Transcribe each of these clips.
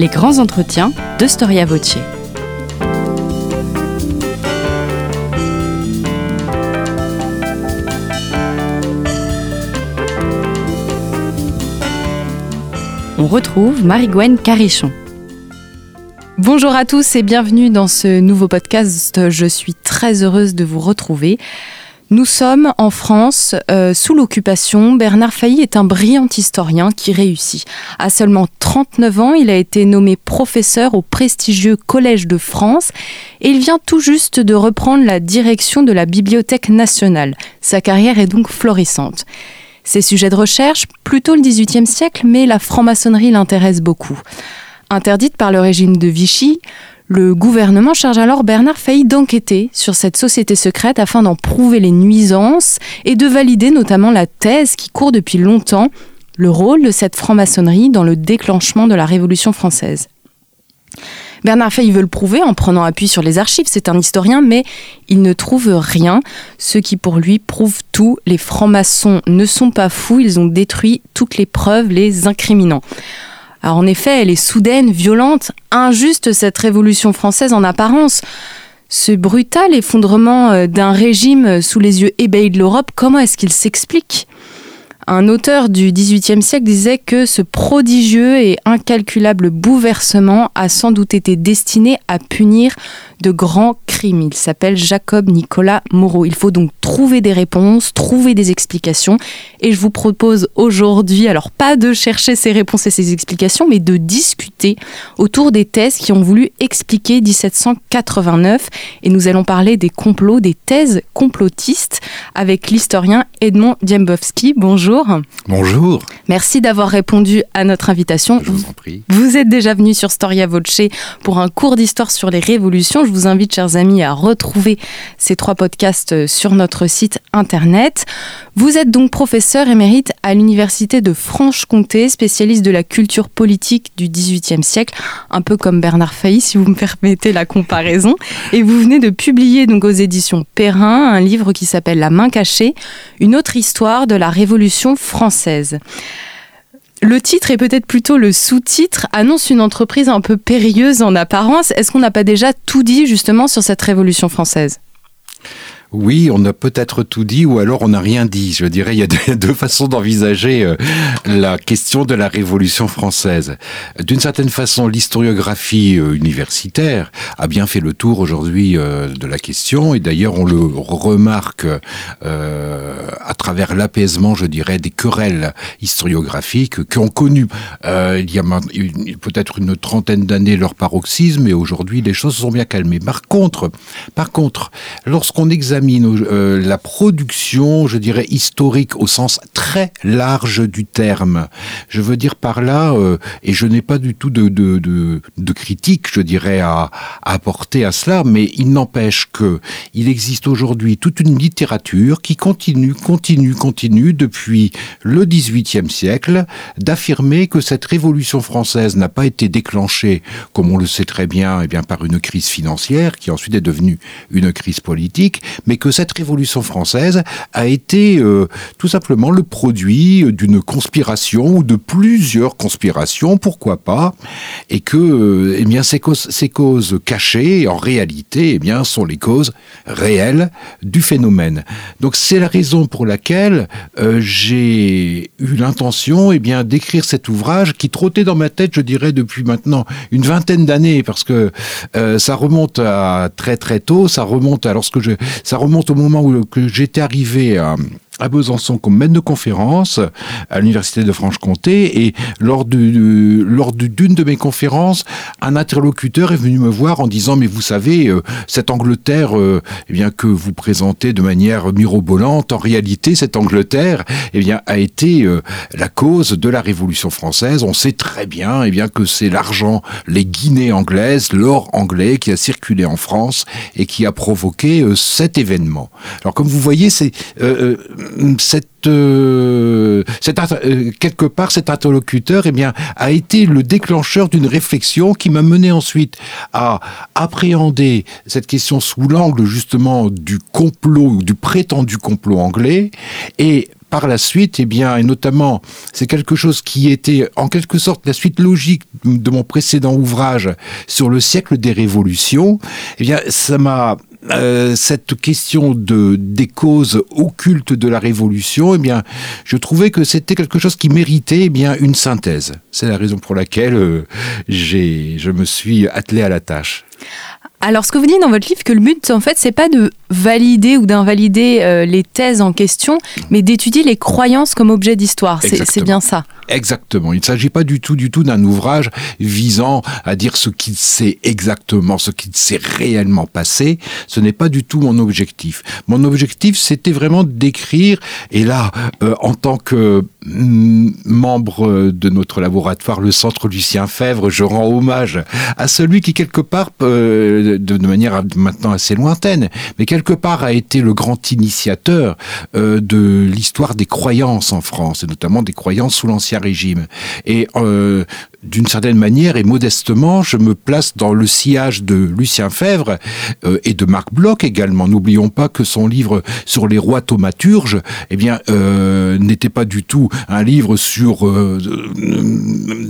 Les grands entretiens de Storia Voce. On retrouve Marie-Gwen Carichon. Bonjour à tous et bienvenue dans ce nouveau podcast. Je suis très heureuse de vous retrouver. Nous sommes en France euh, sous l'occupation. Bernard Failly est un brillant historien qui réussit. À seulement 39 ans, il a été nommé professeur au prestigieux Collège de France et il vient tout juste de reprendre la direction de la Bibliothèque nationale. Sa carrière est donc florissante. Ses sujets de recherche, plutôt le XVIIIe siècle, mais la franc-maçonnerie l'intéresse beaucoup. Interdite par le régime de Vichy, le gouvernement charge alors Bernard Failly d'enquêter sur cette société secrète afin d'en prouver les nuisances et de valider notamment la thèse qui court depuis longtemps, le rôle de cette franc-maçonnerie dans le déclenchement de la Révolution française. Bernard Failly veut le prouver en prenant appui sur les archives, c'est un historien, mais il ne trouve rien, ce qui pour lui prouve tout. Les francs-maçons ne sont pas fous, ils ont détruit toutes les preuves les incriminant. Alors en effet, elle est soudaine, violente, injuste cette révolution française en apparence. Ce brutal effondrement euh, d'un régime sous les yeux ébahis de l'Europe, comment est-ce qu'il s'explique? Un auteur du XVIIIe siècle disait que ce prodigieux et incalculable bouleversement a sans doute été destiné à punir de grands crimes. Il s'appelle Jacob Nicolas Moreau. Il faut donc trouver des réponses, trouver des explications. Et je vous propose aujourd'hui, alors pas de chercher ces réponses et ces explications, mais de discuter autour des thèses qui ont voulu expliquer 1789. Et nous allons parler des complots, des thèses complotistes avec l'historien Edmond Diembowski. Bonjour. Bonjour. Merci d'avoir répondu à notre invitation. Je vous en prie. Vous êtes déjà venu sur Storia Voce pour un cours d'histoire sur les révolutions. Je vous invite, chers amis, à retrouver ces trois podcasts sur notre site internet. Vous êtes donc professeur émérite à l'Université de Franche-Comté, spécialiste de la culture politique du XVIIIe siècle, un peu comme Bernard Failly, si vous me permettez la comparaison. Et vous venez de publier donc aux éditions Perrin un livre qui s'appelle La main cachée, une autre histoire de la Révolution française. Le titre et peut-être plutôt le sous-titre annonce une entreprise un peu périlleuse en apparence. Est-ce qu'on n'a pas déjà tout dit justement sur cette Révolution française? Oui, on a peut-être tout dit ou alors on n'a rien dit. Je dirais, il y a deux façons d'envisager euh, la question de la Révolution française. D'une certaine façon, l'historiographie euh, universitaire a bien fait le tour aujourd'hui euh, de la question et d'ailleurs on le remarque à travers l'apaisement, je dirais, des querelles historiographiques qui ont connu il y a peut-être une trentaine d'années leur paroxysme et aujourd'hui les choses se sont bien calmées. Par contre, par contre, lorsqu'on examine euh, la production, je dirais, historique au sens très large du terme. Je veux dire par là, euh, et je n'ai pas du tout de, critique, je dirais, à, apporter à cela, mais il n'empêche que il existe aujourd'hui toute une littérature qui continue, continue, continue depuis le XVIIIe siècle d'affirmer que cette révolution française n'a pas été déclenchée, comme on le sait très bien, eh bien par une crise financière qui ensuite est devenue une crise politique, mais que cette révolution française a été euh, tout simplement le produit d'une conspiration ou de plusieurs conspirations, pourquoi pas, et que euh, eh bien ces causes, ces causes cachées, en réalité, eh bien sont les causes réelles du phénomène. Donc c'est la raison pour laquelle euh, j'ai eu l'intention, eh d'écrire cet ouvrage qui trottait dans ma tête, je dirais, depuis maintenant une vingtaine d'années, parce que ça remonte à très très tôt, ça remonte à lorsque je, remonte au moment où j'étais arrivé à, à Besançon comme maître de conférence à l'université de Franche-Comté et lors de, lors d'une de mes conférences, un interlocuteur est venu me voir en disant mais vous savez euh, cette Angleterre euh, eh bien que vous présentez de manière mirobolante en réalité cette Angleterre eh bien a été euh, la cause de la Révolution française. On sait très bien eh bien que c'est l'argent, les guinées anglaises, l'or anglais qui a circulé en France et qui a provoqué cet événement. Alors comme vous voyez c'est cette, euh, euh, quelque part, cet interlocuteur eh bien, a été le déclencheur d'une réflexion qui m'a mené ensuite à appréhender cette question sous l'angle justement du complot, du prétendu complot anglais, et par la suite, eh bien, et notamment, c'est quelque chose qui était en quelque sorte la suite logique de mon précédent ouvrage sur le siècle des révolutions. Eh bien, ça m'a euh, cette question de des causes occultes de la révolution, eh bien, je trouvais que c'était quelque chose qui méritait eh bien une synthèse. C'est la raison pour laquelle euh, j'ai je me suis attelé à la tâche. Alors, ce que vous dites dans votre livre, que le but, en fait, c'est pas de valider ou d'invalider euh, les thèses en question, mais d'étudier les croyances comme objet d'histoire. C'est bien ça. Exactement. Il ne s'agit pas du tout, du tout d'un ouvrage visant à dire ce qu'il sait exactement, ce qu'il s'est réellement passé. Ce n'est pas du tout mon objectif. Mon objectif, c'était vraiment d'écrire, et là, euh, en tant que mm, membre de notre laboratoire, le Centre Lucien Fèvre, je rends hommage à celui qui, quelque part, euh, de, manière maintenant assez lointaine, mais quelque part a été le grand initiateur euh, de l'histoire des croyances en France, et notamment des croyances sous l'Ancien Régime. Et euh, d'une certaine manière et modestement, je me place dans le sillage de Lucien Fèvre euh, et de Marc Bloch également. N'oublions pas que son livre sur les rois thaumaturges, eh bien, euh, n'était pas du tout un livre sur, euh,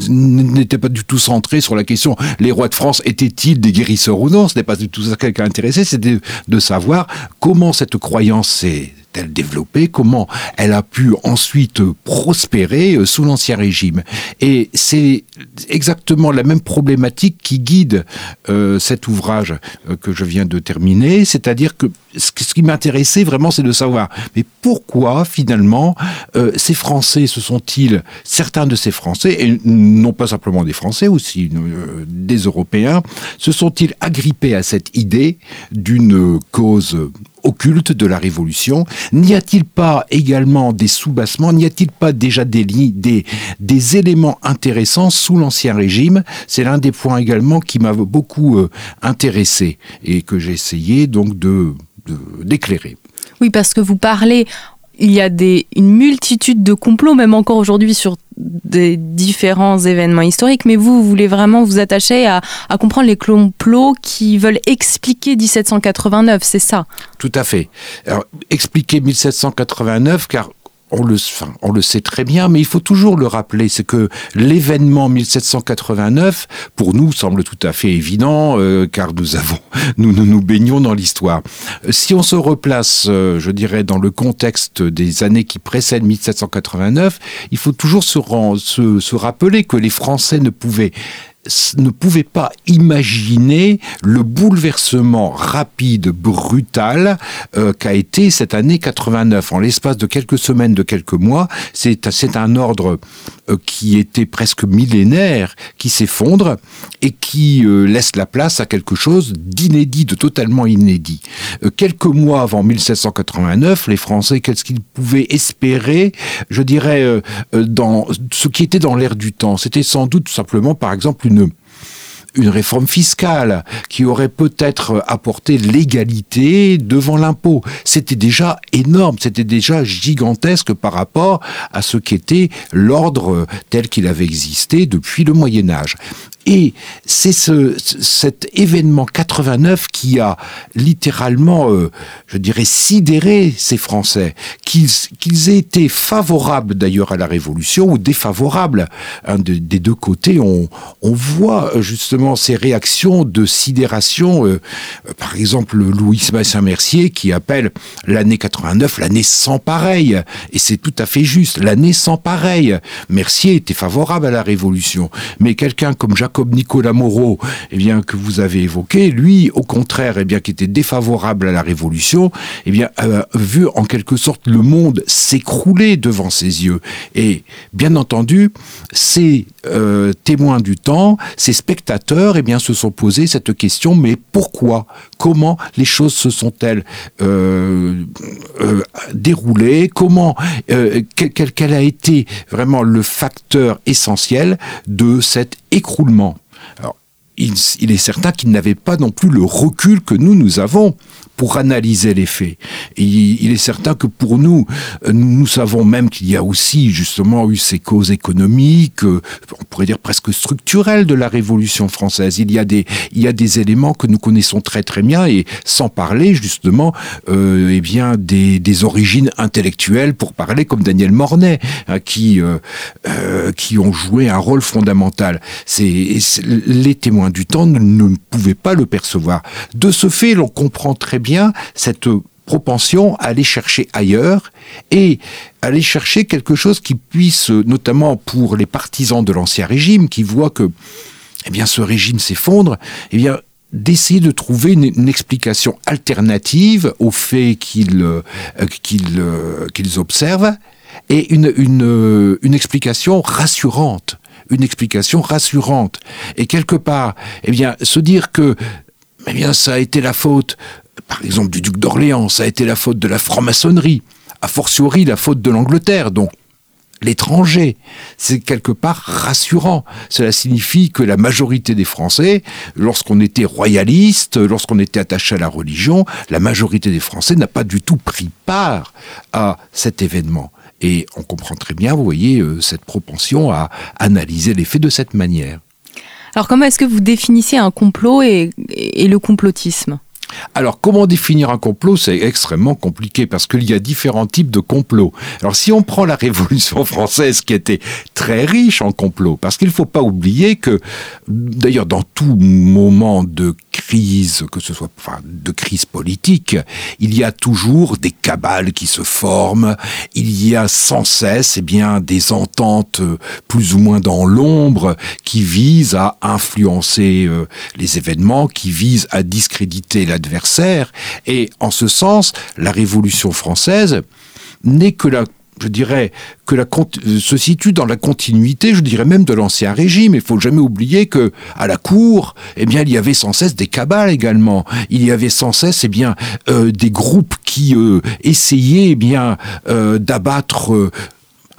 n'était pas du tout centré sur la question les rois de France étaient-ils des guérisseurs ou non? Ce n'est pas du tout ça qui intéressé, c'était de savoir comment cette croyance s'est elle développée, comment elle a pu ensuite prospérer euh, sous l'Ancien Régime. Et c'est exactement la même problématique qui guide euh, cet ouvrage euh, que je viens de terminer, c'est-à-dire que ce qui m'intéressait vraiment, c'est de savoir, mais pourquoi finalement ces Français, ce sont-ils, certains de ces Français, et non pas simplement des Français, aussi des Européens, se sont-ils agrippés à cette idée d'une cause occulte de la Révolution. N'y a-t-il pas également des soubassements N'y a-t-il pas déjà des, des, des éléments intéressants sous l'Ancien Régime? C'est l'un des points également qui m'a beaucoup euh, intéressé et que j'ai essayé donc de d'éclairer. Oui, parce que vous parlez il y a des, une multitude de complots, même encore aujourd'hui, sur des différents événements historiques, mais vous, vous voulez vraiment vous attacher à, à comprendre les complots qui veulent expliquer 1789, c'est ça? Tout à fait. Alors, expliquer 1789, car on le, on le sait très bien, mais il faut toujours le rappeler, c'est que l'événement 1789, pour nous, semble tout à fait évident, euh, car nous avons, nous, nous, baignons dans l'histoire. Si on se replace, euh, je dirais, dans le contexte des années qui précèdent 1789, il faut toujours se, se, se rappeler que les Français ne pouvaient ne pouvait pas imaginer le bouleversement rapide, brutal euh, qu'a été cette année 89. En l'espace de quelques semaines, de quelques mois, c'est un ordre euh, qui était presque millénaire, qui s'effondre et qui euh, laisse la place à quelque chose d'inédit, de totalement inédit. quelques mois avant 1789, les Français, qu'est-ce qu'ils pouvaient espérer, je dirais, dans ce qui était dans l'air du temps? C'était sans doute simplement, par exemple, une une réforme fiscale qui aurait peut-être apporté l'égalité devant l'impôt. C'était déjà énorme, c'était déjà gigantesque par rapport à ce qu'était l'ordre tel qu'il avait existé depuis le Moyen Âge. Et c'est ce, cet événement 89 qui a littéralement, euh, je dirais, sidéré ces Français, qu'ils aient été favorables d'ailleurs à la Révolution ou défavorables. Des deux côtés, on, on, voit euh, ces réactions de sidération. Euh, par exemple, Louis Saint-Mercier qui appelle l'année 89 l'année sans pareil. Et c'est tout à fait juste, l'année sans pareil. Mercier était favorable à la Révolution. Mais quelqu'un comme Jacob Nicolas Moreau, eh bien, que vous avez évoqué, lui, au contraire, eh bien, qui était défavorable à la Révolution, eh bien, a vu en quelque sorte le monde s'écrouler devant ses yeux. Et bien entendu, ces euh, témoins du temps, ces spectateurs, eh bien, se sont posés cette question mais pourquoi? Comment les choses se sont-elles euh, euh, déroulées? Comment quel, quel a été vraiment le facteur essentiel de cet écroulement? Alors, il, est certain qu'il n'avait pas non plus le recul que nous, nous avons pour analyser les faits. Il est certain que pour nous, nous savons même qu'il y a aussi justement eu ces causes économiques, on pourrait dire presque structurelles de la Révolution française. Il y a des, éléments que nous connaissons très très bien et sans parler justement, euh, eh des, origines intellectuelles pour parler comme Daniel Mornay, hein, qui euh, euh, qui ont joué un rôle fondamental. Les témoins du temps ne pouvaient pas le percevoir. De ce fait, l'on comprend très bien cette propension à aller chercher ailleurs et aller chercher quelque chose qui puisse, notamment pour les partisans de l'ancien régime, qui voient que eh bien, ce régime s'effondre, eh bien, d'essayer de trouver une, explication alternative aux faits qu'ils euh, euh, qu'ils observent et une, une, une explication rassurante une explication rassurante. Et quelque part eh bien se dire que eh bien ça a été la faute par exemple du duc d'Orléans, ça a été la faute de la franc-maçonnerie, a fortiori la faute de l'Angleterre, donc l'étranger. C'est quelque part rassurant. Cela signifie que la majorité des Français, lorsqu'on était royaliste, lorsqu'on était attaché à la religion, la majorité des Français n'a pas du tout pris part à cet événement. Et on comprend très bien, vous voyez, euh, cette propension à analyser les faits de cette manière. Alors comment est-ce que vous définissez un complot et, et le complotisme? Alors, comment définir un complot? C'est extrêmement compliqué parce qu'il y a différents types de complots. Alors, si on prend la Révolution française qui était très riche en complots, parce qu'il ne faut pas oublier que, d'ailleurs, dans tout moment de crise, que ce soit enfin, de crise politique, il y a toujours des cabales qui se forment, il y a sans cesse eh bien, des ententes plus ou moins dans l'ombre qui visent à influencer euh, les événements, qui visent à discréditer la adversaire. Et en ce sens, la Révolution française n'est que la je dirais que la se situe dans la continuité, je dirais même de l'ancien régime. Il faut jamais oublier que à la cour, eh bien, il y avait sans cesse des cabales également. Il y avait sans cesse, eh bien, euh, des groupes qui euh, essayaient, eh bien, euh, d'abattre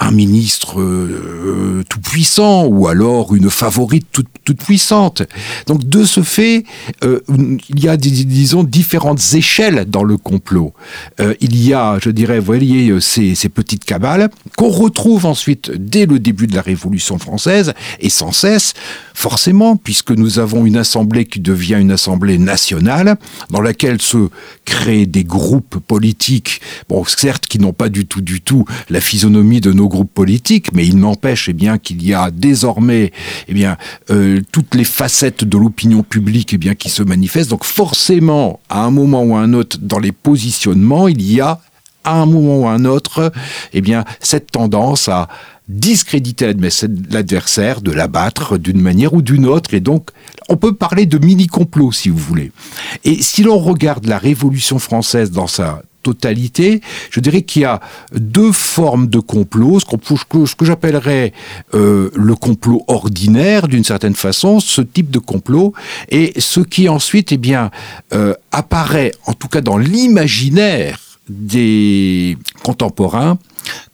un ministre euh, tout puissant ou alors une favorite toute, puissante. Donc de ce fait, euh, il y a disons différentes échelles dans le complot. Euh, il y a, je dirais, vous voyez, ces, ces petites cabales qu'on retrouve ensuite dès le début de la Révolution française et sans cesse, forcément, puisque nous avons une assemblée qui devient une assemblée nationale dans laquelle se créent des groupes politiques, bon certes qui n'ont pas du tout du tout la physionomie de nos groupes politiques, mais il n'empêche eh bien qu'il y a désormais eh bien euh, toutes les facettes de l'opinion publique eh bien qui se manifestent. Donc forcément, à un moment ou à un autre, dans les positionnements, il y a à un moment ou à un autre, eh bien cette tendance à discréditer l'adversaire, de l'abattre d'une manière ou d'une autre. Et donc, on peut parler de mini-complot, si vous voulez. Et si l'on regarde la Révolution française dans sa totalité, je dirais qu'il y a deux formes de complot, ce, que, j'appellerais euh, le complot ordinaire d'une certaine façon, ce type de complot, et ce qui ensuite eh bien, euh, apparaît, en tout cas dans l'imaginaire des contemporains,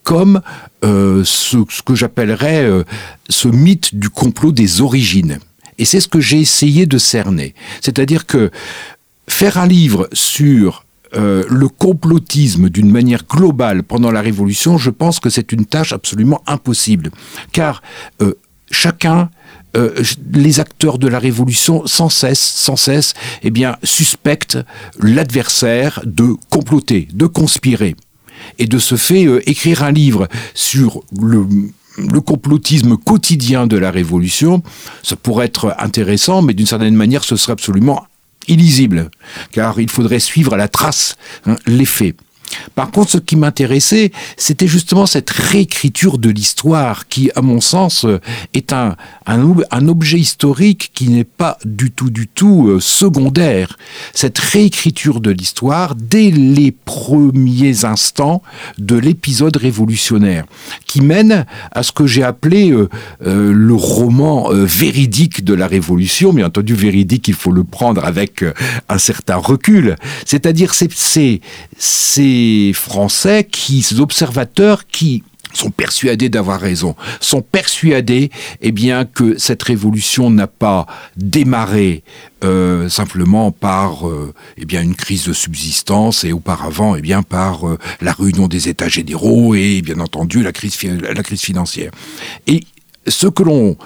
comme euh, ce, que j'appellerais ce mythe du complot des origines. Et c'est ce que j'ai essayé de cerner. C'est-à-dire que faire un livre sur euh, le complotisme d'une manière globale pendant la Révolution, je pense que c'est une tâche absolument impossible. Car euh, chacun euh, les acteurs de la révolution sans cesse, sans cesse, eh bien, suspectent l'adversaire de comploter, de conspirer. Et de ce fait, écrire un livre sur le, le complotisme quotidien de la révolution, ça pourrait être intéressant, mais d'une certaine manière, ce serait absolument illisible, car il faudrait suivre à la trace hein. Par contre, ce qui m'intéressait, c'était justement cette réécriture de l'histoire qui, à mon sens, est un, un, objet historique qui n'est pas du tout, du tout euh, secondaire. Cette réécriture de l'histoire dès les premiers instants de l'épisode révolutionnaire, qui mène à ce que j'ai appelé euh, euh, le roman véridique de la Révolution. Bien entendu, véridique, il faut le prendre avec un certain recul. C'est-à-dire, c'est Français, qui, ces observateurs qui sont persuadés d'avoir raison, sont persuadés eh bien que cette révolution n'a pas démarré euh, simplement par euh, eh bien une crise de subsistance et auparavant eh bien par euh, la réunion des États généraux et bien entendu la crise la crise financière. Et ce que l'on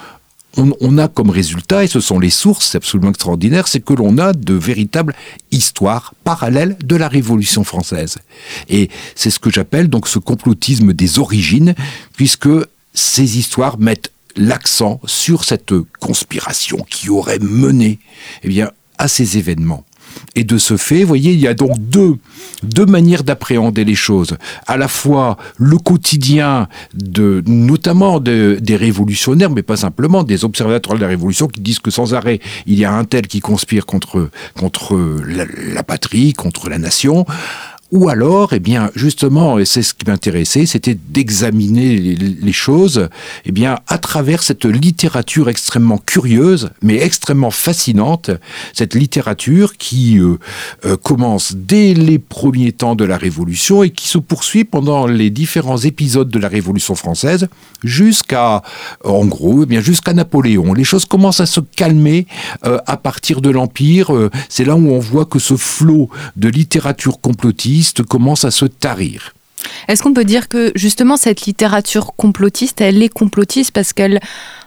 on, a comme résultat, et ce sont les sources absolument extraordinaires, c'est que l'on a de véritables histoires parallèles de la Révolution française. Et c'est ce que j'appelle donc ce complotisme des origines, puisque ces histoires mettent l'accent sur cette conspiration qui aurait mené eh bien, à ces événements. Et de ce fait, vous voyez, il y a donc deux, manières d'appréhender les choses. À la fois le quotidien, de, notamment des révolutionnaires, mais pas simplement, des observateurs de la révolution qui disent que sans arrêt, il y a un tel qui conspire contre, contre la patrie, contre la nation. Ou alors, eh bien, justement, et c'est ce qui m'intéressait, c'était d'examiner les, choses, eh bien, à travers cette littérature extrêmement curieuse, mais extrêmement fascinante, cette littérature qui euh, euh, commence dès les premiers temps de la Révolution et qui se poursuit pendant les différents épisodes de la Révolution française, jusqu'à, en gros, eh bien, jusqu'à Napoléon. Les choses commencent à se calmer euh, à partir de l'Empire. c'est là où on voit que ce flot de littérature complotiste commence à se tarir. Est-ce qu'on peut dire que justement cette littérature complotiste, elle est complotiste parce qu'elle,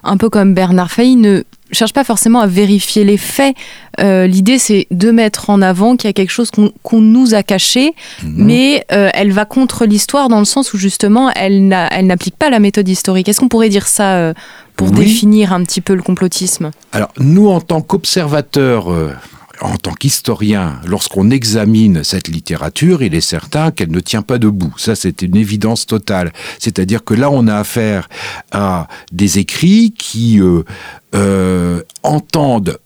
un peu comme Bernard Failly, ne cherche pas forcément à vérifier les faits. Euh, l'idée, c'est de mettre en avant qu'il y a quelque chose qu'on nous a caché, mhm. mais euh, elle va contre l'histoire dans le sens où justement, elle n'applique pas la méthode historique. Est-ce qu'on pourrait dire ça euh, pour définir un petit peu le complotisme? Alors, nous, en tant qu'observateurs en tant qu'historien, lorsqu'on examine cette littérature, il est certain qu'elle ne tient pas debout. Ça, c'est une évidence totale. C'est-à-dire que là, on a affaire à des écrits qui euh, euh, entendent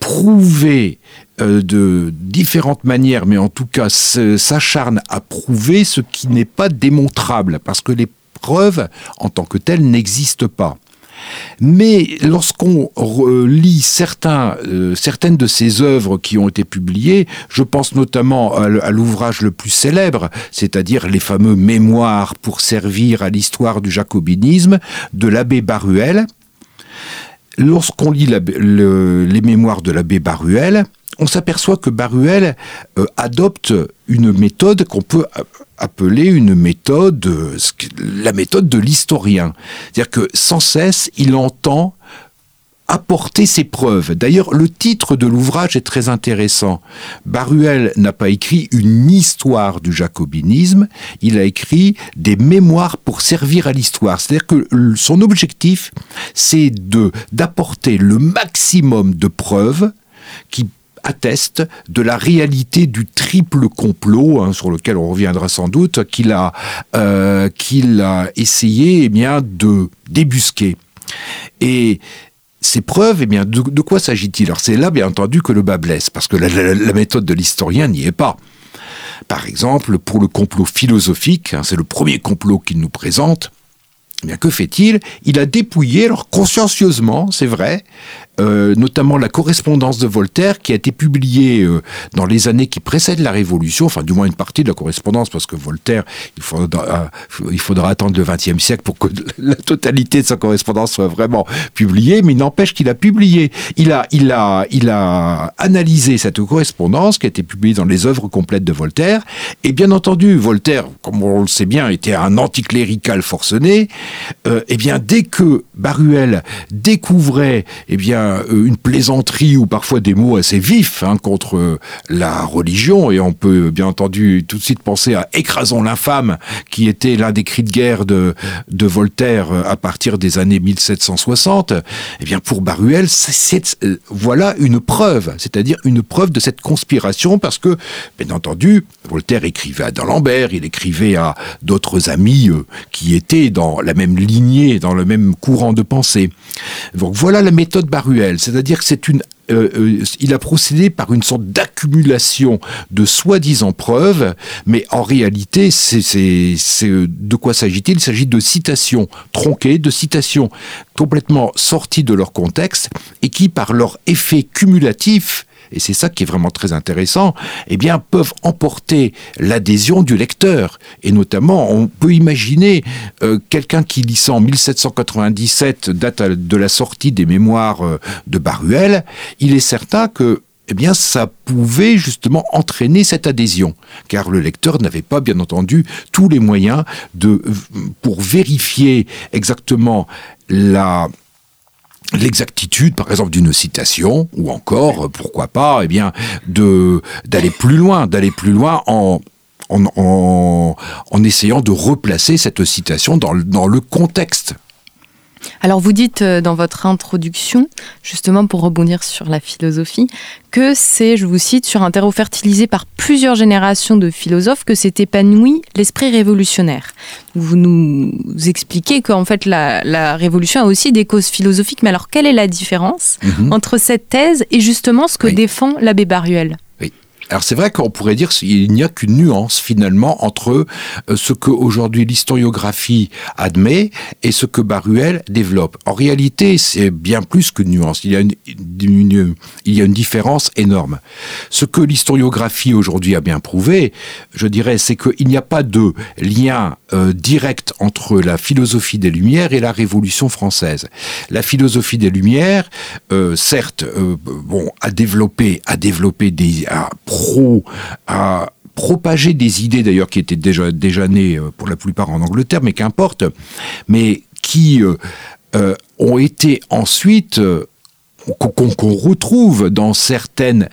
prouver euh, de différentes manières, mais en tout cas s'acharnent à prouver ce qui n'est pas démontrable, parce que les preuves en tant que telles n'existent pas. Mais lorsqu'on lit certains, euh, certaines de ces œuvres qui ont été publiées, je pense notamment à l'ouvrage le plus célèbre, c'est-à-dire les fameux Mémoires pour servir à l'histoire du jacobinisme de l'abbé Baruel. Lorsqu'on lit les mémoires de l'abbé Baruel, on s'aperçoit que Baruel euh, adopte une méthode qu'on peut appeler une méthode, euh, la méthode de l'historien. C'est-à-dire que sans cesse, il entend apporter ses preuves. D'ailleurs, le titre de l'ouvrage est très intéressant. Baruel n'a pas écrit une histoire du jacobinisme, il a écrit des mémoires pour servir à l'histoire. C'est-à-dire que son objectif, c'est de d'apporter le maximum de preuves qui de la réalité du triple complot, hein, sur lequel on reviendra sans doute, qu'il a, euh, qu'il a essayé eh bien, de débusquer. Et ces preuves, eh bien, de, quoi s'agit-il? Alors c'est là, bien entendu, que le bas blesse, parce que la, méthode de l'historien n'y est pas. Par exemple, pour le complot philosophique, hein, c'est le premier complot qu'il nous présente, eh bien, que fait-il? Il a dépouillé, alors consciencieusement, c'est vrai, euh, notamment la correspondance de Voltaire qui a été publiée euh, dans les années qui précèdent la Révolution, enfin du moins une partie de la correspondance, parce que Voltaire, il faudra, faudra attendre le XXe siècle pour que la totalité de sa correspondance soit vraiment publiée, mais il n'empêche qu'il a publié, il a, il, a, il a analysé cette correspondance qui a été publiée dans les œuvres complètes de Voltaire, et bien entendu, Voltaire, comme on le sait bien, était un anticlérical forcené, euh, et bien dès que Baruel découvrait, eh bien, euh, une plaisanterie ou parfois des mots assez vifs hein, contre euh, la religion, et on peut bien entendu tout de suite penser à Écrasons l'infâme, qui était l'un des cris de guerre de, Voltaire euh, à partir des années 1760. Eh bien, pour Baruel, voilà une preuve, c'est-à-dire une preuve de cette conspiration, parce que, bien entendu, Voltaire écrivait à D'Alembert, il écrivait à d'autres amis qui étaient dans la même lignée, dans le même courant de pensée. Donc voilà la méthode Baruel c'est-à-dire que c'est une euh, euh, il a procédé par une sorte d'accumulation de soi-disant preuves, mais en réalité, c'est de quoi s'agit-il? Il s'agit de citations tronquées, de citations complètement sorties de leur contexte et qui, par leur effet cumulatif, et c'est ça qui est vraiment très intéressant, eh bien, peuvent emporter l'adhésion du lecteur. Et notamment, on peut imaginer euh, quelqu'un qui lit ça en 1797, date de la sortie des mémoires euh, de Baruel, il est certain que eh bien, ça pouvait justement entraîner cette adhésion, car le lecteur n'avait pas, bien entendu, tous les moyens de, pour vérifier exactement la, l'exactitude, par exemple, d'une citation, ou encore, pourquoi pas, eh bien, de d'aller plus loin, d'aller plus loin en en, en, essayant de replacer cette citation dans, dans le contexte alors vous dites euh, dans votre introduction, justement pour rebondir sur la philosophie, que c'est, je vous cite, sur un terreau fertilisé par plusieurs générations de philosophes que s'est épanoui l'esprit révolutionnaire. Vous nous expliquez qu'en fait la, révolution a aussi des causes philosophiques, mais alors quelle est la différence mhm. entre cette thèse et justement ce que défend l'abbé Baruel? Alors c'est vrai qu'on pourrait dire qu'il n'y a qu'une nuance finalement entre euh, ce que aujourd'hui l'historiographie admet et ce que Baruel développe. En réalité, c'est bien plus qu'une nuance. Il y a une, il y a une différence énorme. Ce que l'historiographie aujourd'hui a bien prouvé, je dirais, c'est qu'il n'y a pas de lien euh, direct entre la philosophie des Lumières et la Révolution française. La philosophie des Lumières, euh, certes, bon, a développé, a développé des, à propager des idées d'ailleurs qui étaient déjà, déjà nées euh, pour la plupart en Angleterre, mais qu'importe, mais qui euh, euh, ont été ensuite qu'on retrouve dans certaines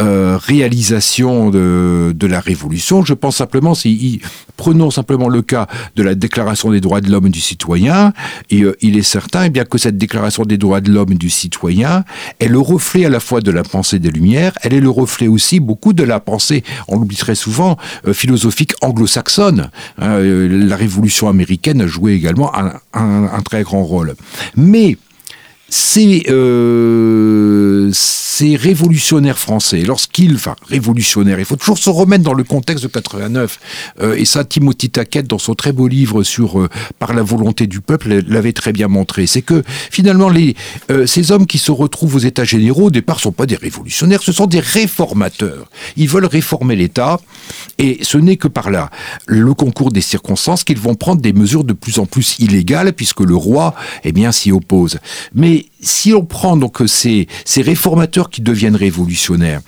euh, réalisations de, la Révolution. Je pense simplement, si, prenons simplement le cas de la Déclaration des droits de l'homme et du citoyen, euh, il est certain eh bien, que cette Déclaration des droits de l'homme et du citoyen est le reflet à la fois de la pensée des Lumières, elle est le reflet aussi beaucoup de la pensée, on l'oublie très souvent, euh, philosophique anglo-saxonne. La Révolution américaine a joué également un, un très grand rôle. Mais ces, euh, révolutionnaires français, lorsqu'ils, enfin révolutionnaires, il faut toujours se remettre dans le contexte de 89, euh, et ça Timothy Taquette dans son très beau livre sur euh, Par la volonté du peuple l'avait très bien montré, c'est que finalement ces hommes qui se retrouvent aux États généraux au départ sont pas des révolutionnaires, ce sont des réformateurs. Ils veulent réformer l'État, et ce n'est que par là, le concours des circonstances, qu'ils vont prendre des mesures de plus en plus illégales, puisque le roi, eh bien, s'y oppose. Mais the si on prend donc ces, ces réformateurs qui deviennent révolutionnaires,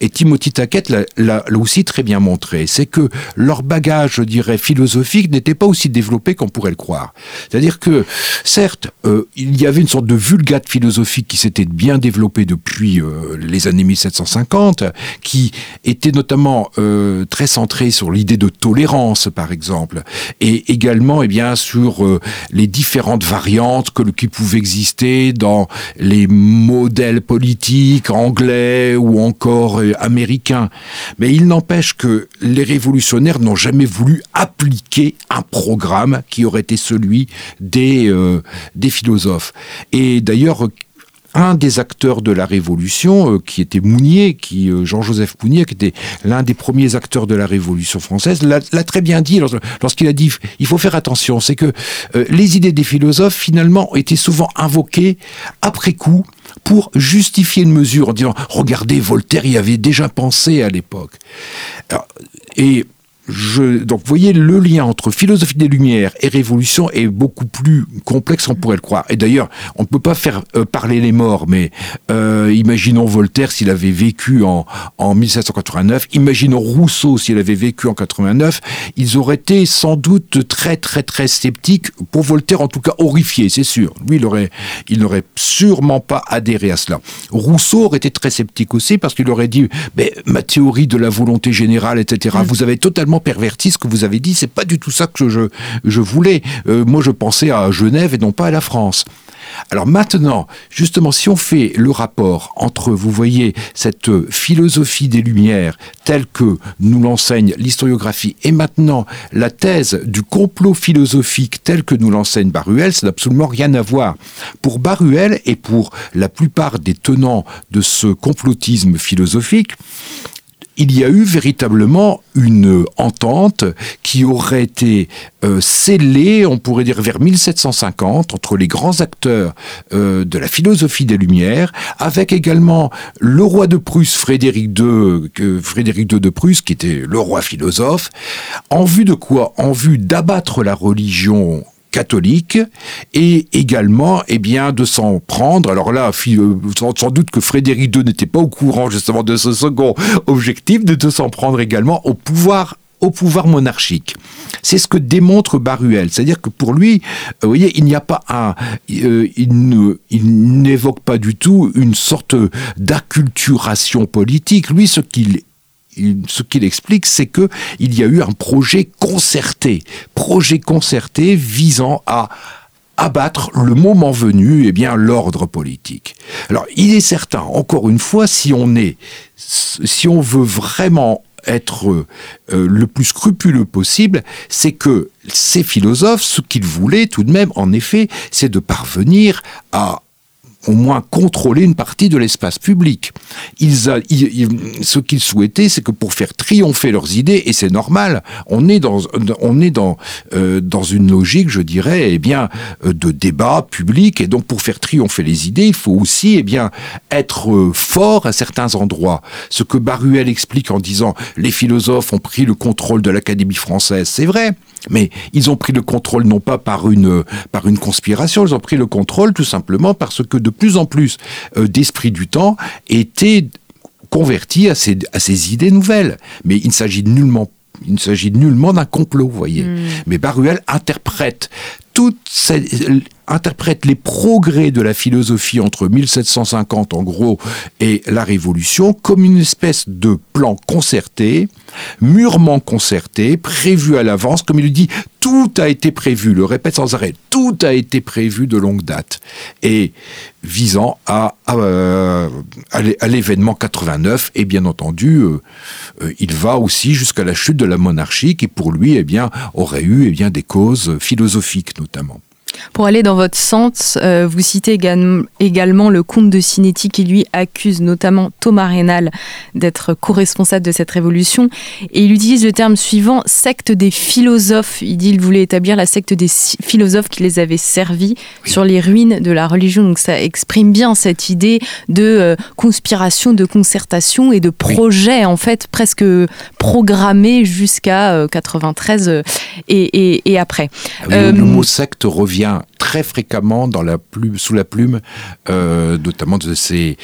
et Timothy Taquette l'a aussi très bien montré, c'est que leur bagage, je dirais, philosophique n'était pas aussi développé qu'on pourrait le croire. C'est-à-dire que, certes, euh, il y avait une sorte de vulgate philosophique qui s'était bien développée depuis euh, les années 1750, qui était notamment euh, très centrée sur l'idée de tolérance, par exemple, et également, eh bien, sur les différentes variantes que, qui pouvaient exister dans les modèles politiques anglais ou encore euh, américains. Mais il n'empêche que les révolutionnaires n'ont jamais voulu appliquer un programme qui aurait été celui des, euh, des philosophes. Et d'ailleurs, un des acteurs de la Révolution, euh, qui était Mounier, qui Jean-Joseph Mounier, qui était l'un des premiers acteurs de la Révolution française, l'a très bien dit lorsqu'il a dit il faut faire attention, c'est que les idées des philosophes finalement étaient souvent invoquées après coup pour justifier une mesure en disant regardez Voltaire y avait déjà pensé à l'époque. Et donc, vous voyez, le lien entre philosophie des Lumières et révolution est beaucoup plus complexe qu'on pourrait le croire. Et d'ailleurs, on ne peut pas faire euh, parler les morts, mais euh, imaginons Voltaire s'il avait vécu en, en 1789, imaginons Rousseau s'il avait vécu en 89, ils auraient été sans doute très, très, très sceptiques, pour Voltaire en tout cas horrifiés, c'est sûr. Lui, il aurait, il n'aurait sûrement pas adhéré à cela. Rousseau aurait été très sceptique aussi parce qu'il aurait dit, mais ma théorie de la volonté générale, etc., mm. vous avez totalement perverti ce que vous avez dit. C'est pas du tout ça que je, je voulais. Euh, moi, je pensais à Genève et non pas à la France. Alors maintenant, justement, si on fait le rapport entre, vous voyez, cette philosophie des Lumières telle que nous l'enseigne l'historiographie et maintenant la thèse du complot philosophique telle que nous l'enseigne Baruel, ça n'a absolument rien à voir. Pour Baruel et pour la plupart des tenants de ce complotisme philosophique, il y a eu véritablement une entente qui aurait été euh, scellée, on pourrait dire vers 1750, entre les grands acteurs euh, de la philosophie des Lumières, avec également le roi de Prusse, Frédéric II, Frédéric II de Prusse, qui était le roi philosophe, en vue de quoi? En vue d'abattre la religion catholique et également eh bien de s'en prendre alors là euh, sans, doute que Frédéric II n'était pas au courant justement de ce second objectif de s'en prendre également au pouvoir au pouvoir monarchique. C'est ce que démontre Baruel, c'est-à-dire que pour lui, euh, vous voyez, il n'y a pas un, euh, il n'évoque pas du tout une sorte d'acculturation politique. Lui, ce qu'il ce qu'il explique, c'est que il y a eu un projet concerté, projet concerté visant à abattre le moment venu, eh bien, l'ordre politique. Alors, il est certain, encore une fois, si on est, si on veut vraiment être euh, le plus scrupuleux possible, c'est que ces philosophes, ce qu'ils voulaient tout de même, en effet, c'est de parvenir à au moins contrôler une partie de l'espace public. Ils, ce qu'ils souhaitaient, c'est que pour faire triompher leurs idées, et c'est normal, on est dans, on est dans, euh, dans une logique, je dirais, eh bien, euh, de débat public, et donc pour faire triompher les idées, il faut aussi, eh bien, être euh, fort à certains endroits. Ce que Baruel explique en disant les philosophes ont pris le contrôle de l'Académie française, c'est vrai. Mais ils ont pris le contrôle non pas par une, par une conspiration, ils ont pris le contrôle tout simplement parce que de plus en plus euh, d'esprits du temps étaient convertis à ces, à ces idées nouvelles. Mais il ne s'agit nullement il ne s'agit nullement d'un complot, vous voyez. Hmm. Mais Baruel interprète interprète les progrès de la philosophie entre 1750 en gros et la Révolution comme une espèce de plan concerté, mûrement concerté, prévu à l'avance, comme il le dit, tout a été prévu, le répète sans arrêt, tout a été prévu de longue date, et visant à, à, euh, l'événement 89, et bien entendu, euh, euh, il va aussi jusqu'à la chute de la monarchie, qui pour lui, eh bien, aurait eu eh bien, des causes philosophiques notamment notamment. Pour aller dans votre sens, euh, vous citez également le comte de Cinetti qui lui accuse notamment Thomas Rénal d'être co-responsable de cette révolution. Et il utilise le terme suivant, secte des philosophes. Il dit qu'il voulait établir la secte des philosophes qui les avaient servis sur les ruines de la religion. Donc ça exprime bien cette idée de euh, conspiration, de concertation et de projet en fait presque programmé jusqu'à 93 euh, et, après. Ah le mot secte revient très fréquemment sous la plume, euh, notamment de ces,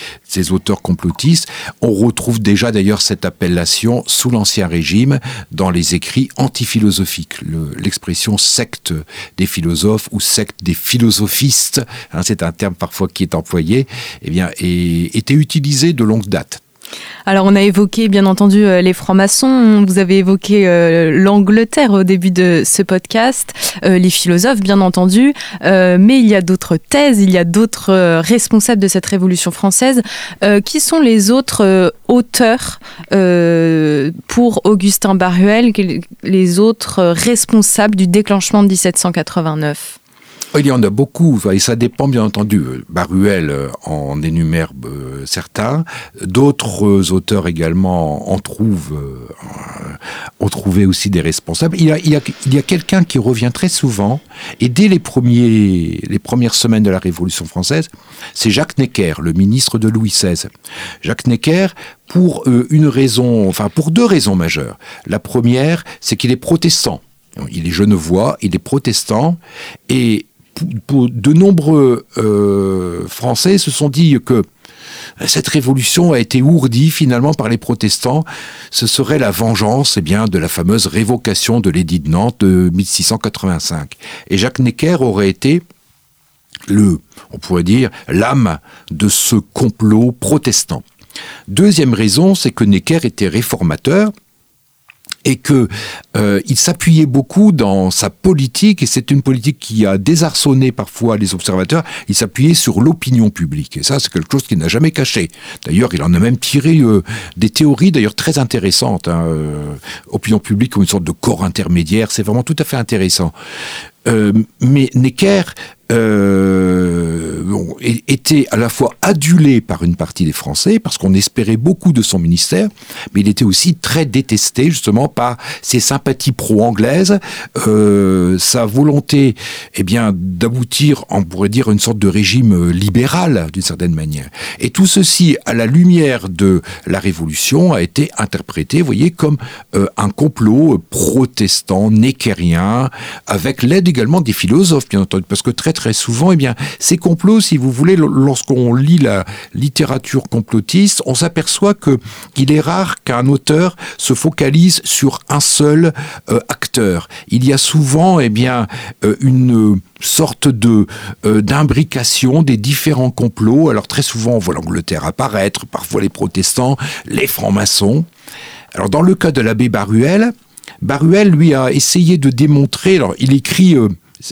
auteurs complotistes. On retrouve déjà d'ailleurs cette appellation sous l'Ancien Régime dans les écrits antiphilosophiques. L'expression secte des philosophes ou secte des philosophistes, hein, c'est un terme parfois qui est employé, eh et, était utilisé de longue date. Alors on a évoqué bien entendu euh, les francs-maçons, vous avez évoqué euh, l'Angleterre au début de ce podcast, euh, les philosophes bien entendu, mais il y a d'autres thèses, il y a d'autres responsables de cette révolution française. qui sont les autres auteurs pour Augustin Baruel, les autres responsables du déclenchement de 1789 il y en a beaucoup, et ça dépend bien entendu. Baruel euh, en énumère euh, certains, d'autres auteurs également en trouvent, euh, ont trouvé aussi des responsables. Il y a, il y a, quelqu'un qui revient très souvent, et dès les, premiers, les premières semaines de la Révolution française, c'est Jacques Necker, le ministre de Louis XVI. Jacques Necker, pour une raison, enfin pour deux raisons majeures. La première, c'est qu'il est protestant. Il est genevois, il est protestant, et de nombreux euh, Français se sont dit que cette révolution a été ourdie finalement par les protestants. Ce serait la vengeance eh bien, de la fameuse révocation de l'édit de Nantes de 1685. Et Jacques Necker aurait été le, on pourrait dire, l'âme de ce complot protestant. Deuxième raison, c'est que Necker était réformateur, et que euh, il s'appuyait beaucoup dans sa politique, et c'est une politique qui a désarçonné parfois les observateurs, il s'appuyait sur l'opinion publique. Et ça, c'est quelque chose qu'il n'a jamais caché. D'ailleurs, il en a même tiré euh, des théories d'ailleurs très intéressantes. Hein, euh, opinion publique comme une sorte de corps intermédiaire, c'est vraiment tout à fait intéressant. mais Necker était à la fois adulé par une partie des Français, parce qu'on espérait beaucoup de son ministère, mais il était aussi très détesté justement par ses sympathies pro-anglaises, euh, sa volonté eh bien, d'aboutir, on pourrait dire, une sorte de régime libéral d'une certaine manière. Et tout ceci, à la lumière de la Révolution, a été interprété, vous voyez, comme euh, un complot protestant, néquérien, avec l'aide également des philosophes, bien entendu, parce que très très souvent, eh bien, ces complots, si vous voulez, lorsqu'on lit la littérature complotiste, on s'aperçoit que qu'il est rare qu'un auteur se focalise sur un seul euh, acteur. Il y a souvent, eh bien, euh, une sorte de euh, d'imbrication des différents complots. Alors très souvent, on voit l'Angleterre apparaître, parfois les protestants, les francs-maçons. Alors dans le cas de l'abbé Baruel, Baruel lui a essayé de démontrer. Alors il écrit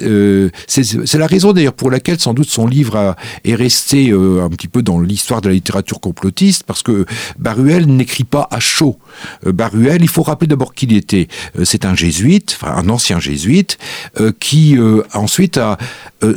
euh, c'est la raison d'ailleurs pour laquelle sans doute son livre est resté euh, un petit peu dans l'histoire de la littérature complotiste, parce que Baruel n'écrit pas à chaud. Euh, Baruel, il faut rappeler d'abord qu'il était, c'est un jésuite, enfin un ancien jésuite, qui ensuite a,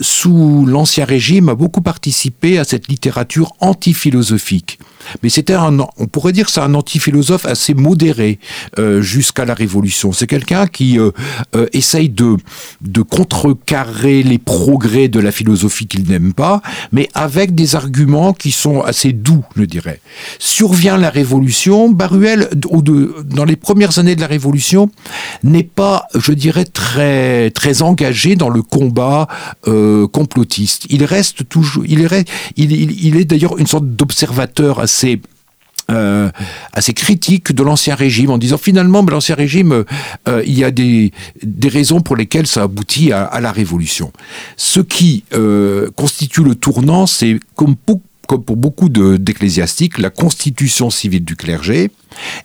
sous l'ancien régime, a beaucoup participé à cette littérature antiphilosophique mais c'était un, on pourrait dire c'est un anti-philosophe assez modéré euh, jusqu'à la Révolution. C'est quelqu'un qui euh, euh, essaye de, de contrecarrer les progrès de la philosophie qu'il n'aime pas, mais avec des arguments qui sont assez doux, je dirais. Survient la Révolution, Baruel, dans les premières années de la Révolution, n'est pas, je dirais, très, très engagé dans le combat complotiste. Il reste toujours, il est, il, il est d'ailleurs une sorte d'observateur assez assez euh, critique de l'ancien régime en disant finalement ben, l'ancien régime euh, il y a des, raisons pour lesquelles ça aboutit à, la révolution. Ce qui euh, constitue le tournant c'est comme beaucoup comme pour beaucoup d'ecclésiastiques, la constitution civile du clergé,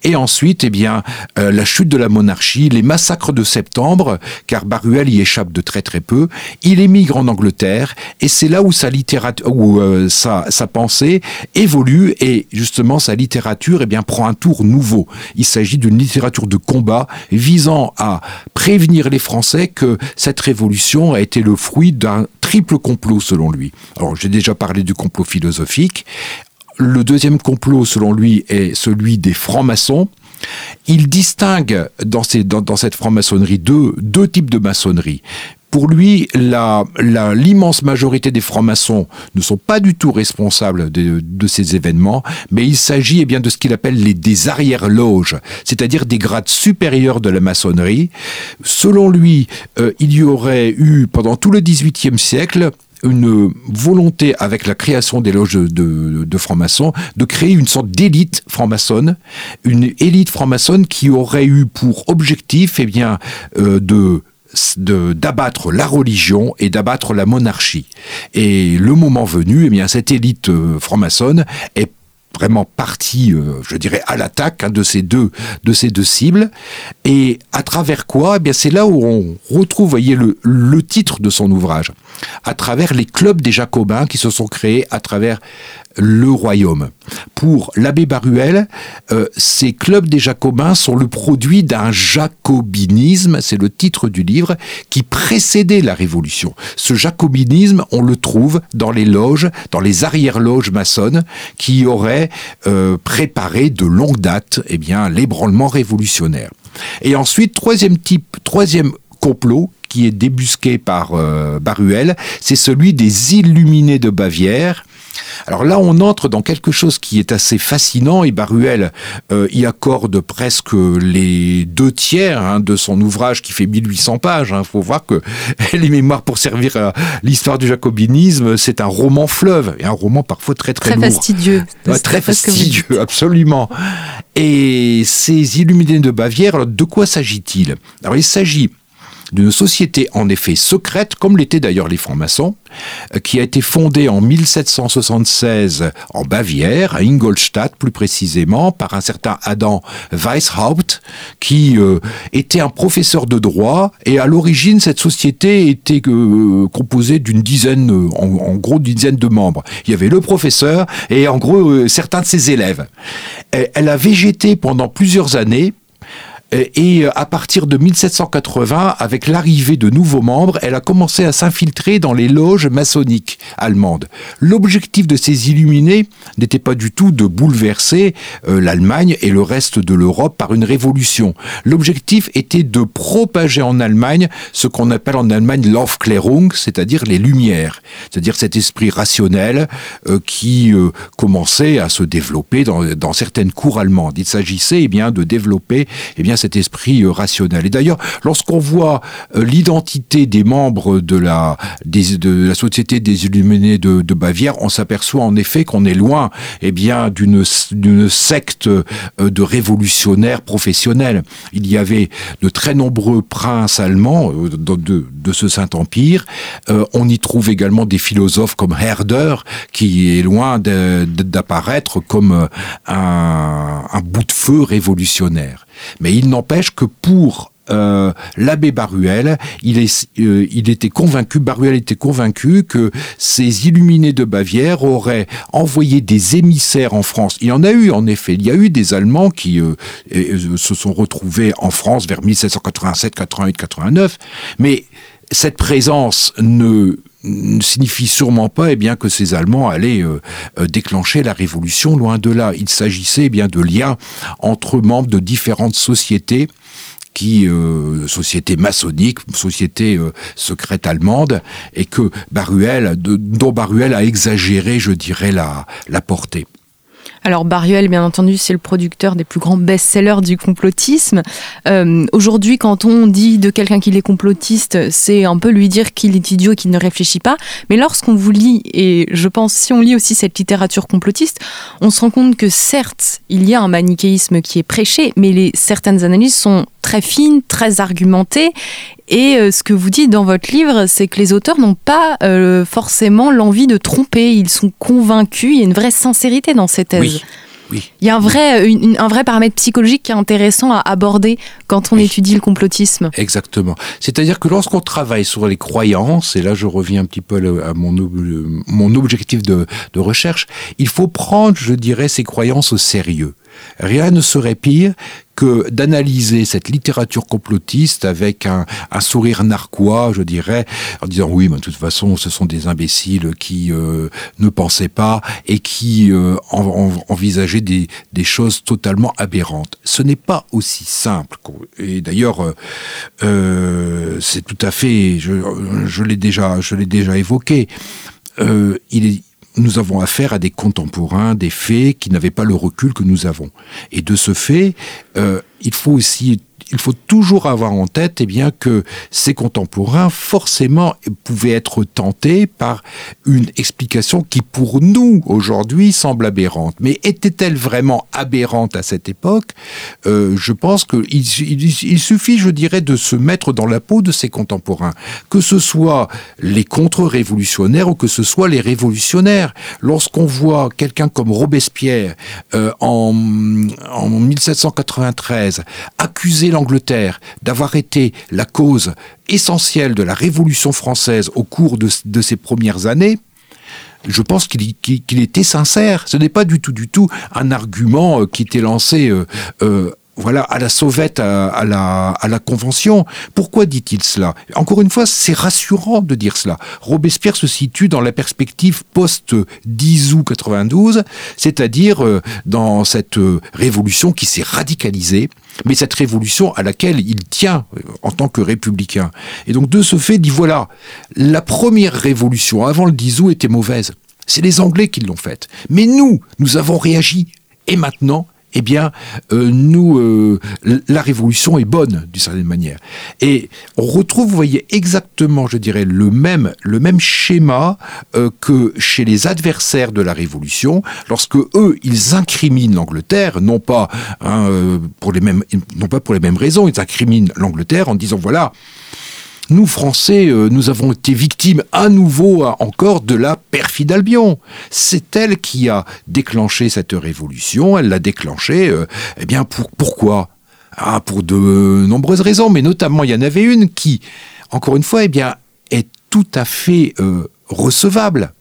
et ensuite, eh bien, euh, la chute de la monarchie, les massacres de septembre, car Baruel y échappe de très très peu. Il émigre en Angleterre, et c'est là où sa où euh, sa, sa, pensée évolue, et justement sa littérature, eh bien, prend un tour nouveau. Il s'agit d'une littérature de combat visant à prévenir les Français que cette révolution a été le fruit d'un triple complot selon lui. Alors j'ai déjà parlé du complot philosophique. Le deuxième complot selon lui est celui des francs-maçons. Il distingue dans, cette franc-maçonnerie deux, deux types de maçonnerie. Pour lui, l'immense majorité des francs-maçons ne sont pas du tout responsables de, ces événements, mais il s'agit eh bien de ce qu'il appelle les des arrière-loges, c'est-à-dire des grades supérieurs de la maçonnerie. Selon lui, euh, il y aurait eu pendant tout le XVIIIe siècle une volonté avec la création des loges de, francs-maçons de créer une sorte d'élite franc-maçonne, une élite franc-maçonne qui aurait eu pour objectif eh bien, euh, de d'abattre la religion et d'abattre la monarchie. Et le moment venu, eh bien, cette élite euh, franc-maçonne est vraiment partie, euh, je dirais, à l'attaque hein, de ces deux de ces deux cibles. Et à travers quoi Eh bien, c'est là où on retrouve, voyez, le, le titre de son ouvrage, à travers les clubs des Jacobins qui se sont créés à travers le royaume. Pour l'abbé Baruel, euh, ces clubs des Jacobins sont le produit d'un jacobinisme, c'est le titre du livre, qui précédait la Révolution. Ce jacobinisme, on le trouve dans les loges, dans les arrière-loges maçonnes, qui auraient euh, préparé de longue date eh bien, l'ébranlement révolutionnaire. Et ensuite, troisième type, troisième complot qui est débusqué par euh, Baruel, c'est celui des illuminés de Bavière, alors là, on entre dans quelque chose qui est assez fascinant et Baruel euh, y accorde presque les deux tiers hein, de son ouvrage qui fait 1800 pages. Il hein. faut voir que Les Mémoires pour servir à l'histoire du jacobinisme, c'est un roman fleuve et un roman parfois très très, très Fastidieux. très fastidieux. absolument. Et ces illuminés de Bavière, de quoi s'agit-il? Alors il s'agit d'une société en effet secrète, comme l'étaient d'ailleurs les francs-maçons, euh, qui a été fondée en 1776 en Bavière, à Ingolstadt plus précisément, par un certain Adam Weishaupt, qui euh, était un professeur de droit, et à l'origine cette société était euh, composée d'une dizaine, en, gros d'une dizaine de membres. Il y avait le professeur et en gros certains de ses élèves. elle a végété pendant plusieurs années Et à partir de 1780, avec l'arrivée de nouveaux membres, elle a commencé à s'infiltrer dans les loges maçonniques allemandes. L'objectif de ces illuminés n'était pas du tout de bouleverser euh, l'Allemagne et le reste de l'Europe par une révolution. L'objectif était de propager en Allemagne ce qu'on appelle en Allemagne l'Aufklärung, c'est-à-dire les lumières, c'est-à-dire cet esprit rationnel euh, qui euh, commençait à se développer dans, dans certaines cours allemandes. Il s'agissait eh bien de développer eh bien cet esprit rationnel. Et d'ailleurs, lorsqu'on voit l'identité des membres de la, Société des Illuminés de, Bavière, on s'aperçoit en effet qu'on est loin eh bien d'une secte euh, de révolutionnaires professionnels. Il y avait de très nombreux princes allemands euh, de, ce Saint-Empire. Euh, on y trouve également des philosophes comme Herder, qui est loin d'apparaître comme un, un bout de feu révolutionnaire. Mais il n'empêche que pour euh, l'abbé Baruel, euh, il était convaincu, Baruel était convaincu que ces illuminés de Bavière auraient envoyé des émissaires en France. Il y en a eu, en effet. Il y a eu des Allemands qui euh, se sont retrouvés en France vers 1787, 88, 89. Mais cette présence ne signifie sûrement pas eh bien que ces Allemands allaient déclencher la révolution loin de là. Il s'agissait eh bien de liens entre membres de différentes sociétés qui euh, société maçonnique, société euh, secrète et que Baruel, dont Baruel a exagéré, je dirais, la, la portée. Alors Baruel, bien entendu, c'est le producteur des plus grands best-sellers du complotisme. Euh, aujourd'hui, quand on dit de quelqu'un qu'il est complotiste, c'est un peu lui dire qu'il est idiot et qu'il ne réfléchit pas. Mais lorsqu'on vous lit, et je pense si on lit aussi cette littérature complotiste, on se rend compte que certes, il y a un manichéisme qui est prêché, mais les, certaines analyses sont très fines, très argumentées, et euh, ce que vous dites dans votre livre, c'est que les auteurs n'ont pas euh, forcément l'envie de tromper. Ils sont convaincus. Il y a une vraie sincérité dans ces thèses. Oui. Il y a un vrai, un vrai paramètre psychologique qui est intéressant à aborder quand on étudie le complotisme. Exactement. C'est-à-dire que lorsqu'on travaille sur les croyances, et là je reviens un petit peu à mon, mon objectif de, de recherche, il faut prendre, je dirais, ces croyances au sérieux. Rien ne serait pire que d'analyser cette littérature complotiste avec un, sourire narquois, je dirais, en disant oui, mais de toute façon, ce sont des imbéciles qui euh, ne pensaient pas et qui euh, envisageaient des, choses totalement aberrantes. Ce n'est pas aussi simple. Et d'ailleurs, euh, c'est tout à fait, je, l'ai déjà, je l'ai déjà évoqué. Nous avons affaire à des contemporains, des faits qui n'avaient pas le recul que nous avons. Et de ce fait, euh, il faut aussi il faut toujours avoir en tête eh bien, que ces contemporains, forcément, pouvaient être tentés par une explication qui, pour nous, aujourd'hui, semble aberrante. Mais était-elle vraiment aberrante à cette époque? Euh, Je pense qu'il il, suffit, je dirais, de se mettre dans la peau de ces contemporains, que ce soit les contre-révolutionnaires ou que ce soit les révolutionnaires. Lorsqu'on voit quelqu'un comme Robespierre euh, en, en 1793 accuser D'avoir été la cause essentielle de la Révolution française au cours de, de ces premières années, je pense qu'il était sincère. Ce n'est pas du tout, du tout un argument euh, qui était lancé euh, euh, voilà, à la sauvette, à, la, à la Convention. Pourquoi dit-il cela? Encore une fois, c'est rassurant de dire cela. Robespierre se situe dans la perspective post-10 août 92, c'est-à-dire euh, dans cette euh, révolution qui s'est radicalisée, mais cette révolution à laquelle il tient euh, en tant que républicain. Et donc de ce fait, dit voilà, la première révolution avant le 10 août était mauvaise. C'est les Anglais qui l'ont faite. Mais nous, nous avons réagi. Et maintenant, eh bien, euh, nous, euh, la révolution est bonne d'une certaine manière. Et on retrouve, vous voyez, exactement, je dirais, le même, le même schéma euh, que chez les adversaires de la révolution, lorsque eux, ils incriminent l'Angleterre, non pas hein, pour les mêmes, non pas pour les mêmes raisons, ils incriminent l'Angleterre en disant voilà nous, Français, euh, nous avons été victimes à nouveau encore de la perfide Albion. C'est elle qui a déclenché cette révolution. Elle l'a déclenchée. Euh, eh bien, pour, pourquoi? Ah, Pour de nombreuses raisons, mais notamment, il y en avait une qui, encore une fois, eh bien, est tout à fait euh, recevable.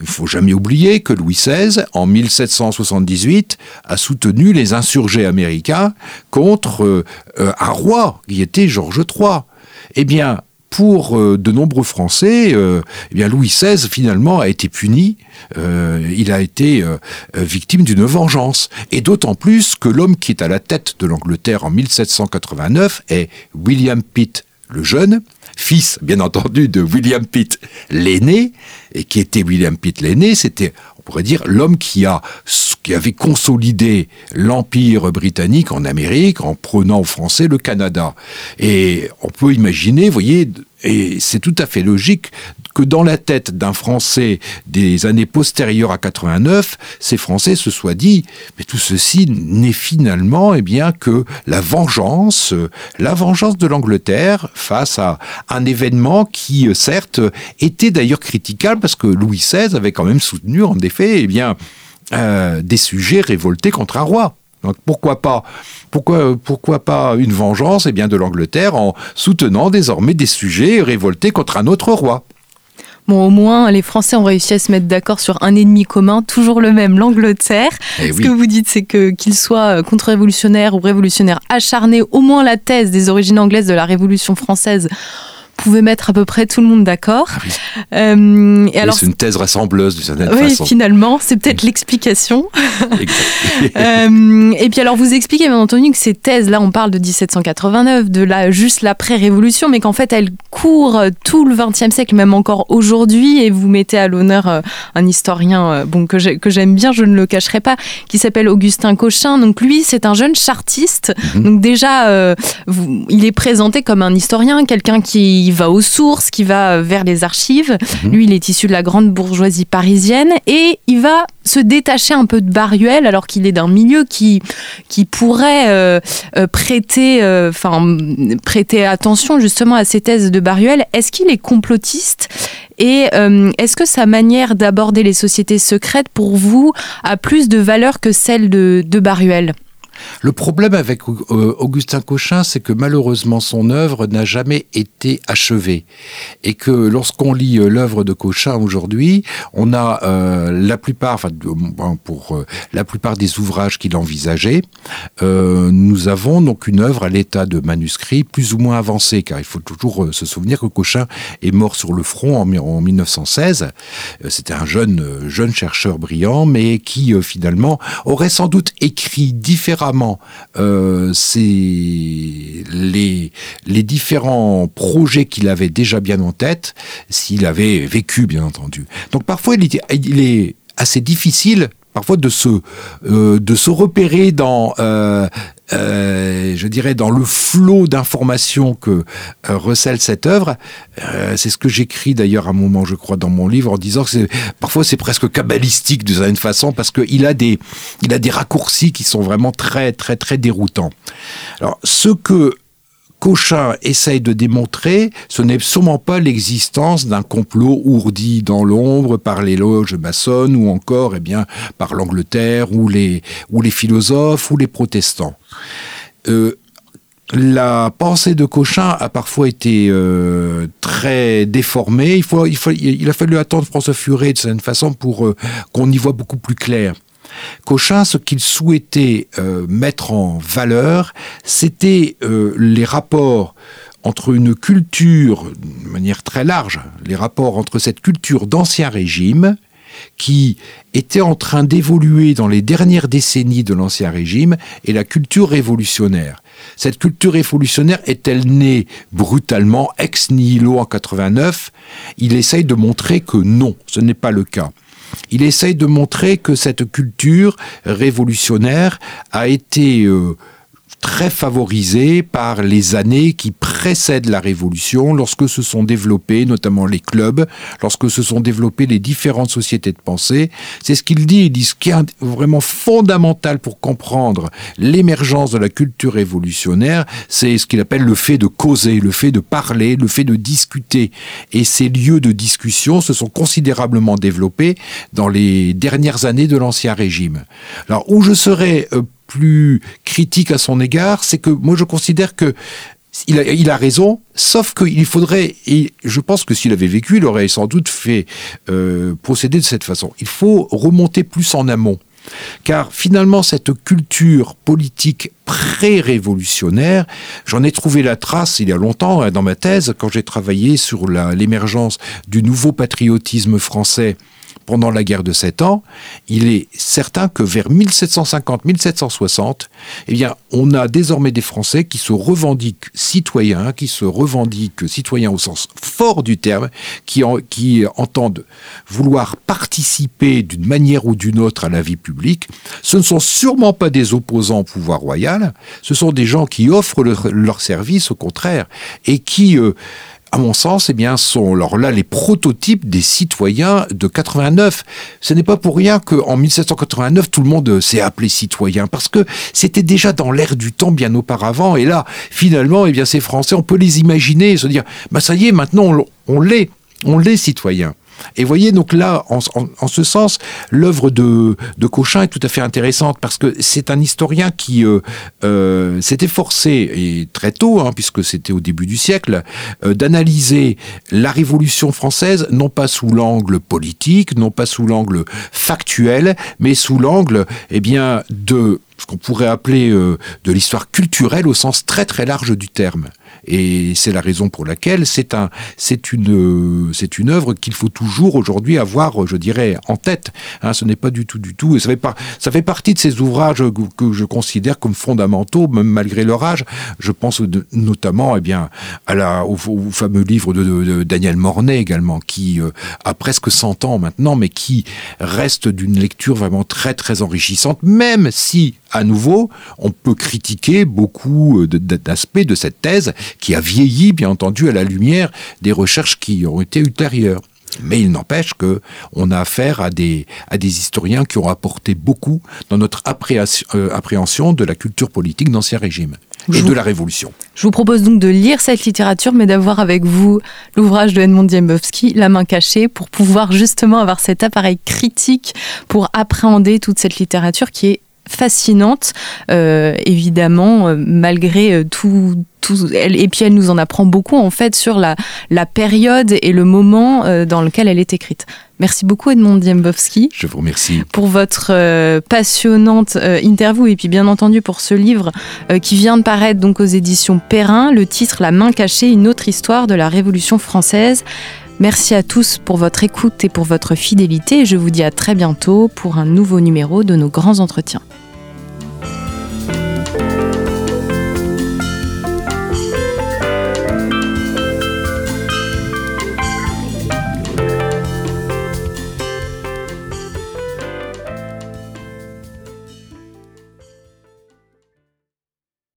il faut jamais oublier que Louis XVI, en 1778, a soutenu les insurgés américains contre euh, un roi qui était Georges III. Eh bien, pour euh, de nombreux Français, euh, eh Louis XVI finalement a été puni. Euh, il a été victime d'une vengeance, et d'autant plus que l'homme qui est à la tête de l'Angleterre en 1789 est William Pitt le jeune, fils bien entendu de William Pitt l'aîné, et qui était William Pitt l'aîné, c'était pourrait dire l'homme qui qui avait consolidé l'empire britannique en Amérique en prenant aux Français le Canada. Et on peut imaginer, vous voyez, et c'est tout à fait logique que dans la tête d'un Français des années postérieures à 89, ces Français se soient dit, mais tout ceci n'est finalement eh bien que la vengeance, la vengeance de l'Angleterre face à un événement qui certes était d'ailleurs critiquable parce que Louis XVI avait quand même soutenu en effet eh bien euh, des sujets révoltés contre un roi. Donc pourquoi pas pourquoi, pourquoi pas une vengeance eh bien, de l'Angleterre en soutenant désormais des sujets révoltés contre un autre roi Bon, au moins, les Français ont réussi à se mettre d'accord sur un ennemi commun, toujours le même, l'Angleterre. Eh Ce que vous dites, c'est que qu'il soit contre-révolutionnaire ou révolutionnaire acharné, au moins la thèse des origines anglaises de la Révolution française pouvait mettre à peu près tout le monde d'accord. Ah euh, et alors, c'est une thèse rassembleuse de certaine oui, finalement, c'est peut-être l'explication. euh, et puis alors, vous expliquez bien entendu que ces thèses-là, on parle de 1789, de la juste l'après-révolution, mais qu'en fait, elles courent tout le XXe siècle, même encore aujourd'hui. Et vous mettez à l'honneur euh, un historien bon, que j'aime bien, je ne le cacherai pas, qui s'appelle Augustin Cochin. Donc lui, c'est un jeune chartiste. Mhm. Donc déjà, euh, il est présenté comme un historien, quelqu'un qui va aux sources, qui va vers les archives. Mhm. Lui, il est issu de la grande bourgeoisie parisienne et il va se détacher un peu de Baruel alors qu'il est d'un milieu qui, qui pourrait euh, euh, prêter, euh, prêter attention justement à ces thèses de Baruel. Est-ce qu'il est complotiste et est-ce que sa manière d'aborder les sociétés secrètes pour vous a plus de valeur que celle de, de Baruel? Le problème avec euh, Augustin Cochin, c'est que malheureusement son œuvre n'a jamais été achevée. Et que lorsqu'on lit euh, l'œuvre de Cochin aujourd'hui, on a euh, la plupart, enfin, pour la plupart des ouvrages qu'il envisageait, nous avons donc une œuvre à l'état de manuscrit plus ou moins avancée, car il faut toujours se souvenir que Cochin est mort sur le front en, en 1916. C'était un jeune, jeune chercheur brillant, mais qui finalement aurait sans doute écrit différemment euh, les, différents projets qu'il avait déjà bien en tête, s'il avait vécu, bien entendu. Donc parfois, il, il est assez difficile parfois de se euh, de se repérer dans euh, euh, je dirais dans le flot d'informations que recèle cette œuvre. c'est ce que j'écris d'ailleurs à un moment, je crois, dans mon livre, en disant que c'est, parfois c'est presque kabbalistique d'une certaine façon, parce qu'il a des, il a des raccourcis qui sont vraiment très, très, très déroutants. Alors, ce que Cochin essaye de démontrer, ce n'est sûrement pas l'existence d'un complot ourdi dans l'ombre par les loges maçonnes ou encore eh bien, par l'Angleterre ou les, ou les philosophes ou les protestants. Euh, la pensée de Cochin a parfois été euh, très déformée. Il, faut, a fallu attendre François Furet de certaine façon pour euh, qu'on y voit beaucoup plus clair. Cochin, ce qu'il souhaitait euh, mettre en valeur, c'était euh, les rapports entre une culture, de manière très large, les rapports entre cette culture d'ancien régime, qui était en train d'évoluer dans les dernières décennies de l'Ancien Régime et la culture révolutionnaire. Cette culture révolutionnaire est-elle née brutalement, ex nihilo en 89 Il essaye de montrer que non, ce n'est pas le cas. Il essaye de montrer que cette culture révolutionnaire a été euh, très favorisé par les années qui précèdent la Révolution, lorsque se sont développés notamment les clubs, lorsque se sont développées les différentes sociétés de pensée. C'est ce qu'il dit. Il dit ce qui est vraiment fondamental pour comprendre l'émergence de la culture révolutionnaire, c'est ce qu'il appelle le fait de causer, le fait de parler, le fait de discuter. Et ces lieux de discussion se sont considérablement développés dans les dernières années de l'Ancien Régime. Alors, où je serais euh, plus critique à son égard, c'est que moi je considère que il a, raison, sauf qu'il faudrait, et je pense que s'il avait vécu, il aurait sans doute fait euh, procéder de cette façon. Il faut remonter plus en amont. Car finalement, cette culture politique pré-révolutionnaire, j'en ai trouvé la trace il y a longtemps hein, dans ma thèse, quand j'ai travaillé sur l'émergence du nouveau patriotisme français pendant la guerre de Sept Ans, il est certain que vers 1750-1760, eh bien, on a désormais des Français qui se revendiquent citoyens, qui se revendiquent citoyens au sens fort du terme, qui, qui entendent vouloir participer d'une manière ou d'une autre à la vie publique. Ce ne sont sûrement pas des opposants au pouvoir royal, ce sont des gens qui offrent leur service, au contraire, et qui euh, à mon sens, eh bien, sont alors là les prototypes des citoyens de 89. Ce n'est pas pour rien qu'en 1789, tout le monde s'est appelé citoyen, parce que c'était déjà dans l'air du temps bien auparavant. Et là, finalement, eh bien, ces Français, on peut les imaginer, se dire, bah ça y est, maintenant on l'est, on l'est citoyen. Et voyez, donc là, en, ce sens, l'œuvre de, Cochin est tout à fait intéressante parce que c'est un historien qui euh, euh, s'est efforcé, et très tôt, hein, puisque c'était au début du siècle, euh, d'analyser la Révolution française, non pas sous l'angle politique, non pas sous l'angle factuel, mais sous l'angle, eh bien, de ce qu'on pourrait appeler de l'histoire culturelle au sens très très large du terme. Et c'est la raison pour laquelle c'est un, c'est une, c'est une œuvre qu'il faut toujours aujourd'hui avoir, je dirais, en tête. Hein, ce n'est pas du tout, du tout. Ça fait, ça fait partie de ces ouvrages que, je considère comme fondamentaux, même malgré leur âge. Je pense notamment, eh bien, au, fameux livre de, Daniel Mornay également, qui euh, a presque 100 ans maintenant, mais qui reste d'une lecture vraiment très, très enrichissante, même si à nouveau, on peut critiquer beaucoup euh, d'aspects de cette thèse qui a vieilli, bien entendu, à la lumière des recherches qui ont été ultérieures. Mais il n'empêche que on a affaire à des, à des historiens qui ont apporté beaucoup dans notre euh, appréhension de la culture politique d'Ancien Régime et de la Révolution. Je vous propose donc de lire cette littérature, mais d'avoir avec vous l'ouvrage de Edmond Diembowski, La main cachée, pour pouvoir justement avoir cet appareil critique pour appréhender toute cette littérature qui est fascinante, euh, évidemment, euh, malgré euh, tout, tout et puis elle nous en apprend beaucoup en fait sur la, la période et le moment dans lequel elle est écrite. Merci beaucoup Edmond Diembowski. Je vous remercie. Pour votre passionnante interview et puis bien entendu pour ce livre qui vient de paraître donc aux éditions Perrin, le titre La main cachée, une autre histoire de la Révolution française. Merci à tous pour votre écoute et pour votre fidélité. Je vous dis à très bientôt pour un nouveau numéro de nos grands entretiens.